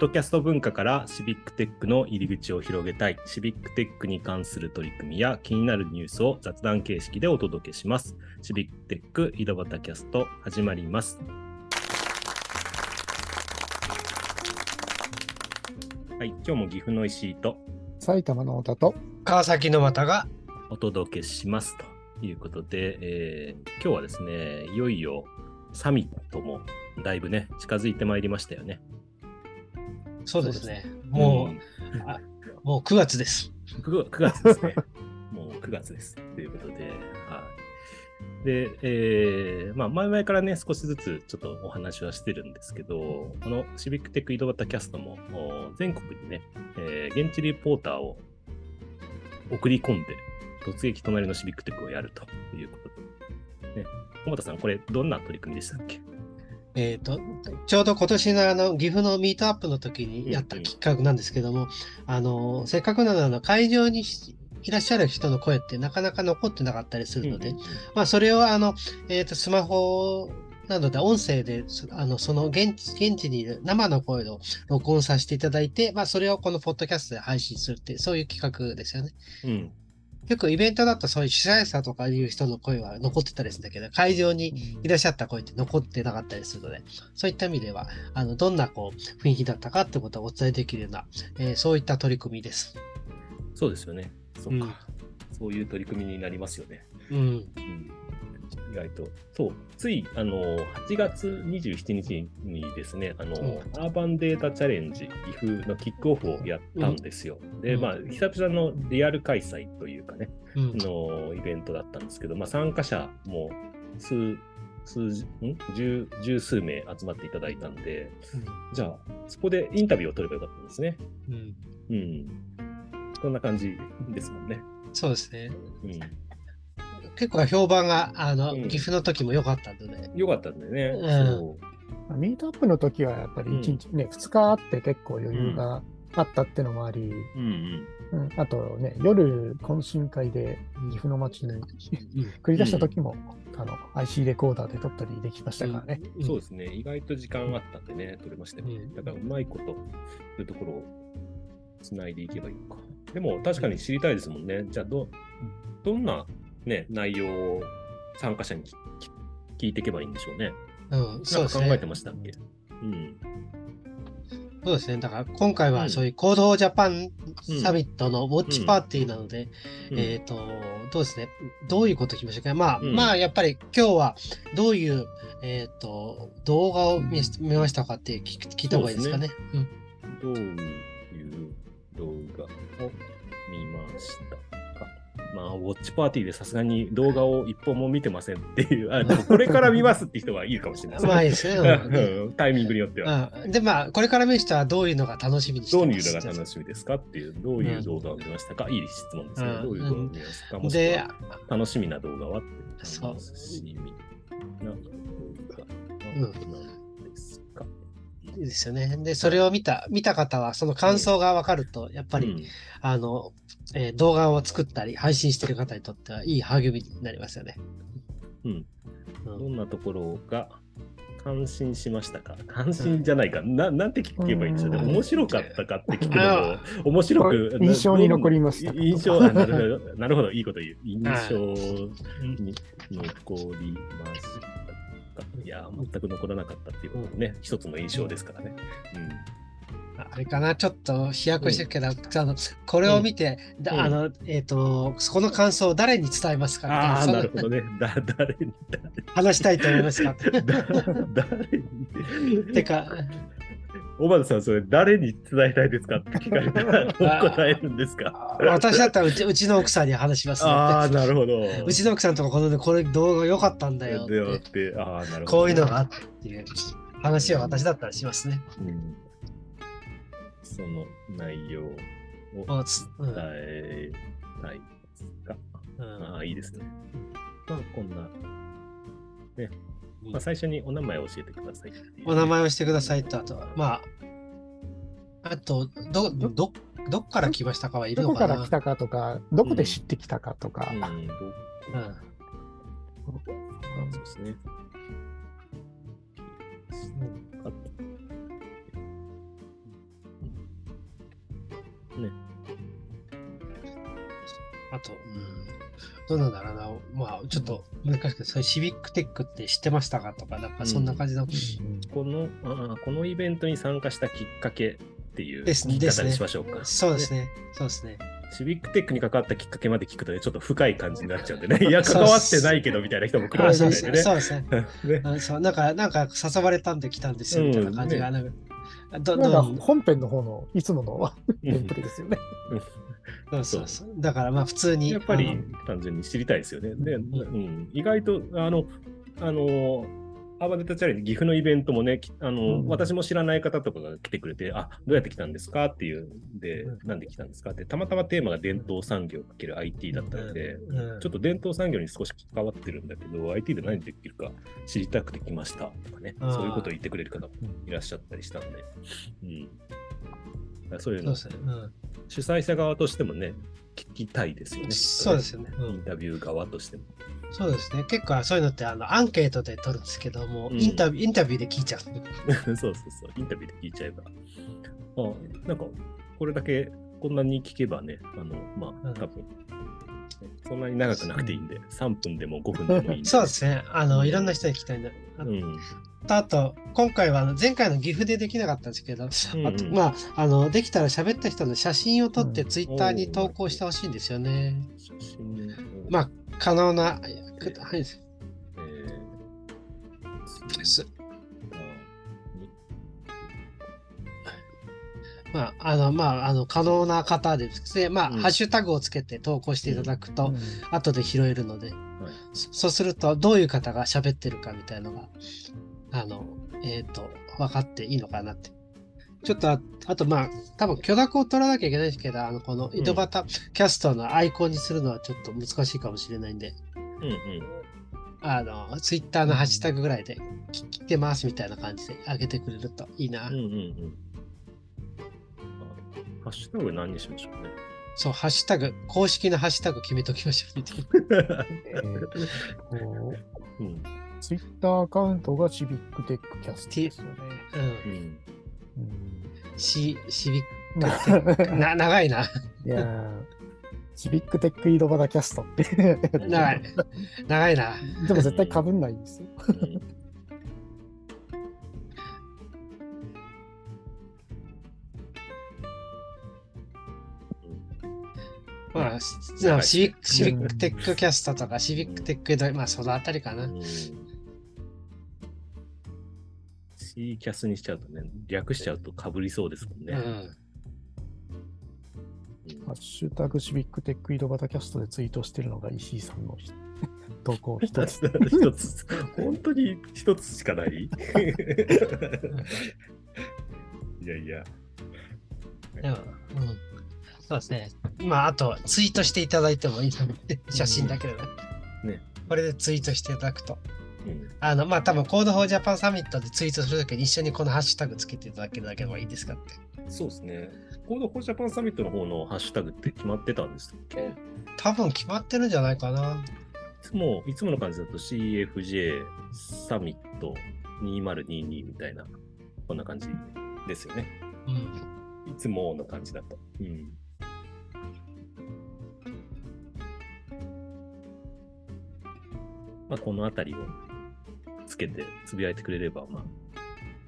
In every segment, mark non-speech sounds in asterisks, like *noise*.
ドキャスト文化からシビックテックの入り口を広げたい、シビックテックに関する取り組みや気になるニュースを雑談形式でお届けします。シビックテック井戸端キャスト始まります。はい、今日も岐阜の石井と埼玉の太田と川崎の又がお届けしますということで、えー今日はですね、いよいよサミットもだいぶね、近づいてまいりましたよね。そうですね。もう、んあもう9月です。9, 月ですね。*laughs* もう9月です。ということで、はい。で、えーまあ、前々からね、少しずつちょっとお話はしてるんですけど、このシビックテック井戸端キャストも、お全国にね、えー現地リポーターを送り込んで、突撃隣のシビックテックをやるということで、ね、小俣さん、これ、どんな取り組みでしたっけ？えっ、と、ちょうど今年のあの岐阜のミートアップの時にやった企画なんですけども、あの、せっかくなのであの会場にしいらっしゃる人の声ってなかなか残ってなかったりするので、まあ、それをあの、えっ、と、スマホなどで音声で、そあの、その現地、現地にいる生の声を録音させていただいて、まあ、それをこのポッドキャストで配信するって、そういう企画ですよね。うん。よくイベントだとそういう主催者とかいう人の声は残ってたりするんだけど、会場にいらっしゃった声って残ってなかったりするので、そういった意味では、あの、どんなこう、雰囲気だったかってことをお伝えできるような、えーそういった取り組みです。そうですよね。そっか。そういう取り組みになりますよね。うん。うん意外と。そう。つい、あの、8月27日にですね、あの、うんアーバンデータチャレンジ、岐阜のキックオフをやったんですよ。で、うんまあ、久々のリアル開催というかね、うん。のイベントだったんですけど、まあ、参加者も数、数十、ん？十、十数名集まっていただいたんで、じゃあ、そこでインタビューを取ればよかったんですね。うん。うん。こんな感じですもんね。そうですね。うん。結構評判が、あの、うん岐阜の時も良かったので、よかったんだよね。うんそうミートアップの時はやっぱり1日ね、2日あって結構余裕があったってのもあり、うんうん。うんあとね、夜懇親会で岐阜の街に繰り出した時も、あの IC レコーダーで撮ったりできましたからね。うんそうですね。意外と時間あったんでね、取れましたよね。うんだから、うまいこと、そういうところをつないでいけばいいのか。でも、確かに知りたいですもんね。じゃあ、ど、どんな、ね、内容を参加者に聞聞いていけばいいんでしょうね。うん、そうですね。考えてましたっけ？うん。そうですね。だから今回うんはそういう行動ジャパンサミットのウォッチパーティーなので、うんえっ、と、どうですね？どういうこと聞きましたか？まあ、うんまあ、やっぱり今日はどういう、えっ、と、動画を見見ましたかって聞聞いた方がいいですかね？どうウォッチパーティーでさすがに動画を一本も見てませんっていう、あでもこれから見ますって人はいるかもしれないうん、まあいいですね。*laughs* うんうんタイミングによっては。うん、で、まあ、これから見る人はどういうのが楽しみにしてどういうのが楽しみですかっていう、どういう動画を見ましたか、いい質問ですね。うん。どういう動画を見ましたか、もしくでは、楽しみな動画は楽しみな動画は何ですか、いいですよね。で、それを見た、見た方は、その感想が分かると、やっぱり、うんあの、えー動画を作ったり、配信してる方にとってはいい励みになりますよね。うんうんどんなところが感心しましたか？感心じゃないか、ななんて聞けばいいんでしょうね。うん面白かったかって聞くのも、面白く。*laughs* 印象に残りました印象、あなるほど、なるほど、いいこと言う。印象に残りましたか。いや、全く残らなかったっていうこともね、一つの印象ですからね。あれかな、ちょっと飛躍してるけど、あのこれを見て、だうん。あの、えっ、と、この感想を誰に伝えますかああ、なるほどね。だ誰に、話したいと思いますか誰 *laughs* 誰に。てか、小畑さん、それ誰に伝えたいですかって聞かれたら、どう答えるんですか？私だったらうちうちの奥さんに話しますねああ、なるほど。うちの奥さんとかこのね、これ動画良かったんだよでって、って、ああ、なるほど。こういうのがあって話は私だったらしますね。うんその内容を伝えたいですか？うんああ、いいですね。まあ、こんな。ね。まあ、最初にお名前を教えてくださいお名前をしてくださいと、あとは、まあ、あと、ど、ど、どっから来ましたかはいるのかな？どこから来たかとか、どこで知ってきたかとか。うん。うん、うん、そうですね。ね。あと、うん。どうなんだろうな、まあ、ちょっと難しくて、そういうシビックテックって知ってましたかとか、なんかそんな感じの、このあこのイベントに参加したきっかけっていう方にしましょうか。そうですね、そうですね。シビックテックに関わったきっかけまで聞くとね、ちょっと深い感じになっちゃうんでね、*laughs* いや、関わってないけどみたいな人も来るかもしいんでね。そうですね。ね。あそうなんか、なんか誘われたんで来たんですよみたいな感じが、うんなんかどなんかどう本編の方のいつものうんテンプレですよね。そうそうそう。だからまあ普通に。やっぱり単純に知りたいですよね。で、んうん、意外と、あの、あの、アーバネタチャレンジ、岐阜のイベントもね、きあの、うん私も知らない方とかが来てくれて、あ、どうやって来たんですかっていうんで、うんなんで来たんですかって、たまたまテーマが伝統産業かける IT だったので、うんちょっと伝統産業に少し関わってるんだけど、IT で何できるか知りたくて来ましたとかね、そういうことを言ってくれる方もいらっしゃったりしたんで、うん。そういうのね。うん主催者側としてもね、聞きたいですよね。そうですよね。うインんタビュー側としても。そうですね。結構そういうのってあのアンケートで取るんですけども、うんインタビューインタビューで聞いちゃう。*laughs* そうそうそう、インタビューで聞いちゃえば。あなんか、これだけこんなに聞けばね、あの、まあ、うん多分、そんなに長くなくていいんで、3分でも5分でもいいんで。*laughs* そうですね。あの、いろんな人に聞きたいんだ。あうん。あと、今回は前回の岐阜でできなかったんですけど、うんあとまあ、あの、できたら喋った人の写真を撮ってうんツイッターに投稿してほしいんですよね。写真をまあ、可能な、はい、えーすあまあ、あの、まあ、あの、可能な方でですね、まあ、うん。ハッシュタグをつけて投稿していただくと、うん。後で拾えるので、はい。そそうすると、どういう方が喋ってるかみたいのが、あの、えっ、と、分かっていいのかなって。ちょっとあ、あと、まあ、多分許諾を取らなきゃいけないですけど、あの、この井戸端キャストのアイコンにするのはちょっと難しいかもしれないんで、うんうん。あの、ツイッターのハッシュタグぐらいで、聞聞いてますみたいな感じで上げてくれるといいな。うんうんうん。あハッシュタグ何にしましょうね。そう、ハッシュタグ、公式のハッシュタグ決めときましょうみたいな。えーうん。ツイッターアカウントがシビックテックキャストですよね。うん。うん。うんシシビッいク、*laughs* な、長いな。やーシビックテック井戸端キャストって。長い。長いな。でも絶対被んないんですよ。うんまあ、し長いシビック、シビックテックキャストとか、シビックテックド、まあ、そのあたりかな。うん C キャスにしちゃうとね、略しちゃうとかぶりそうですもんね。うん。うんハッシュタグシビックテック井戸端キャストでツイートしてるのが石井さんのひ *laughs* 投稿一つ。*laughs* 一つ、本当に一つしかないいやいや。でも、うん。そうですね。まあ、あと、ツイートしていただいてもいいので、写真だけでね。ねこれでツイートしていただくと。うんあの、まあ、多分、 Code for Japan Summit でツイートするときに一緒にこのハッシュタグつけていただけるだけでもいいですかって。そうですね。 Code for Japan Summit の方のハッシュタグって決まってたんですっけ？い多分決まってるんじゃないかな。つも、いつもの感じだと CFJ サミット2022みたいな、こんな感じですよね。うん。いつもの感じだと。うん。まあ、このあたりをつけてつぶやいてくれれば、まあ、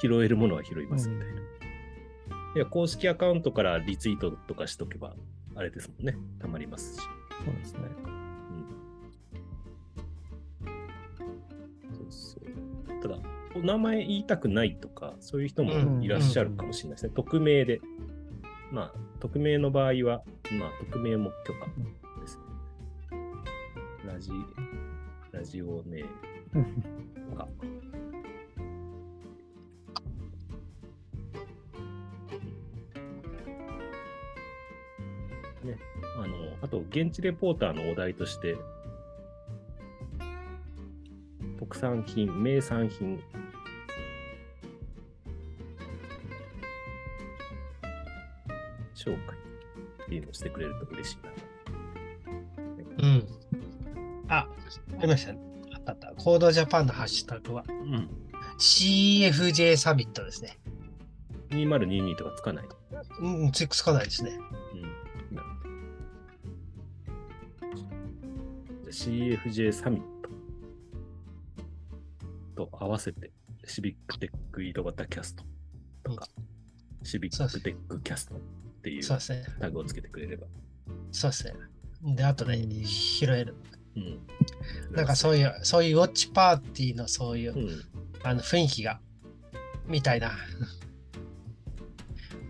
拾えるものは拾いますみたいな。いや、公式アカウントからリツイートとかしとけば、あれですもんね。たまりますし。そうですね。そうそう。ただ、お名前言いたくないとか、そういう人うんもいらっしゃるかもしれないですね。匿名で。まあ、匿名の場合は、まあ、匿名も許可ですね。ラジ、ラジオネーム *laughs* ね、あの、あと、現地レポーターのお題として、特産品、名産品、紹介っていうのをしてくれると嬉しいな。うん。あ、ありましたね。あった。コードジャパンのハッシュタグはうん。CFJ サミットですね。2022とかつかない。うん、つつかないですね。うん。なるほど CFJ サミットと合わせて、シビックテック井戸端キャストとか、シビックテックキャストっていうそうですね。タグをつけてくれれば。そうですね。で、あとで拾える。うん。なんかそういう、そういうウォッチパーティーのそういう、うん。あの雰囲気が、みたいな。*laughs*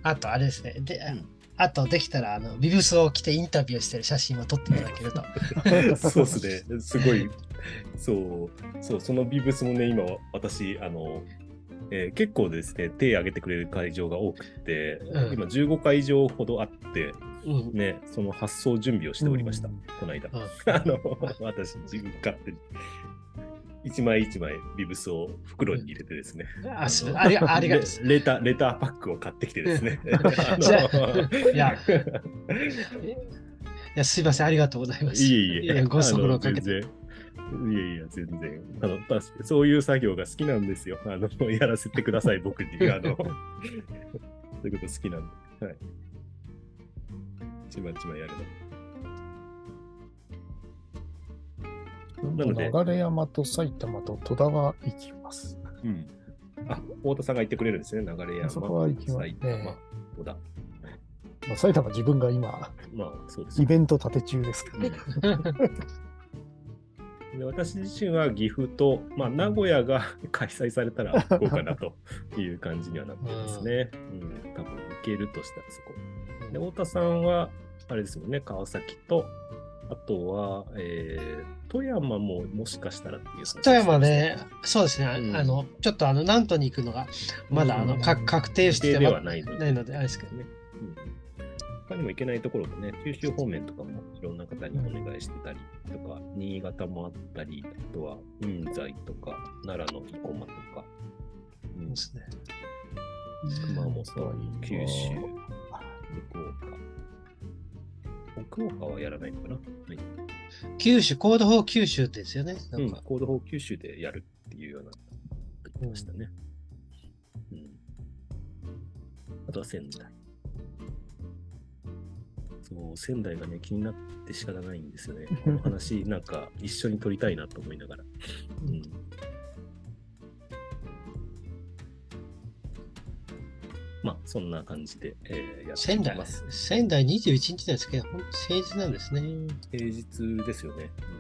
あと、あれですね。で、うんあと、できたら、あの、ビブスを着てインタビューしてる写真を撮っていただけると。*laughs* そうですね。すごい。そう、そう、そのビブスもね、今、私、あの、えー結構ですね、手挙げてくれる会場が多くて、うん今15会場ほどあって、うん。ね、その発送準備をしておりました、うんこの間。うん *laughs* あの、私、自分勝手に。一枚一枚ビブスを袋に入れてですね。あすありがありがとうレレター、レターパックを買ってきてですね。いやいや、すいません、ありがとうございます。いえいえ、ご足労かけて。いやいや、全然。あの、そういう作業が好きなんですよ。あの、やらせてください、僕に。あの、*laughs* そういうこと好きなんで。はい。ちまちまやるの。なので流山と埼玉と戸田は行きます。うん。あ、太田さんが言ってくれるんですね。流山、そこは行きます埼玉ね、戸田。まあ、埼玉自分が今、まあ、そうですよ。イベント立て中ですからね。*laughs* で私自身は岐阜と、まあ、名古屋が *laughs* 開催されたら行こうかなという感じにはなってますね。うん、多分行けるとしたらそこ。で、太田さんは、あれですもんね、川崎と、あとは、えー富山ももしかしたらっていう富山ね、そうですね、うん。あの、ちょっとあの、南都に行くのが、まだあの、うん。か確定してはないので。ないので、あれですけどね。うん他にも行けないところもね、九州方面とかもいろんな方にお願いしてたりとか、新潟もあったり、あとは雲西とか、奈良の生駒とか、うんですね。熊本、九州、うん福岡。福岡はやらないのかな、はい九州、コード4九州ですよね。なうんん、か、コード4九州でやるっていうような言ってましたね。うん。あとは仙台。そう、仙台がね、気になって仕方ないんですよね。この話、*laughs* なんか一緒に撮りたいなと思いながら。うん。まあ、そんな感じで、えーやってます。、仙台21日ですけ？ど、平日なんですね。平日ですよね。うん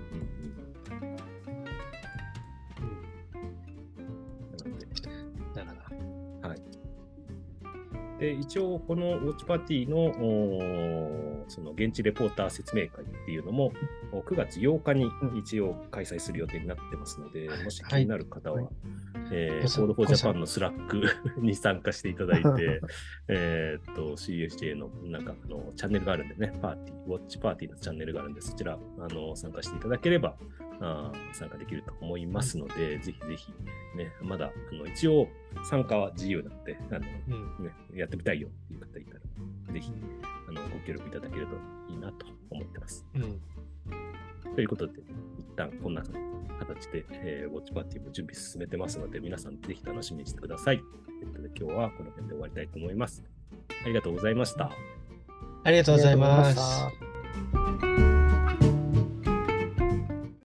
で、一応、このウォッチパーティーのその現地レポーター説明会っていうのも、お9月8日に一応開催する予定になってますので、もし気になる方は、はい。えー、ごさ Code for Japan の Slack *laughs* に参加していただいて、*laughs* えーっと、CFJ のなんかあのチャンネルがあるんでね、パーティー、ウォッチパーティーのチャンネルがあるんで、そちらあの参加していただければあー参加できると思いますので、ぜひぜひ、ね、まだあの一応参加は自由なのであの、うん。ね、やってみたいよっていう方いたら、ぜひあのご協力いただけるといいなと思ってます。うん。ということで、一旦こんな形で、えーウォッチパーティーも準備進めてますので、皆さんぜひ楽しみにしてください。ということで、今日はこの辺で終わりたいと思います。ありがとうございました。ありがとうございます。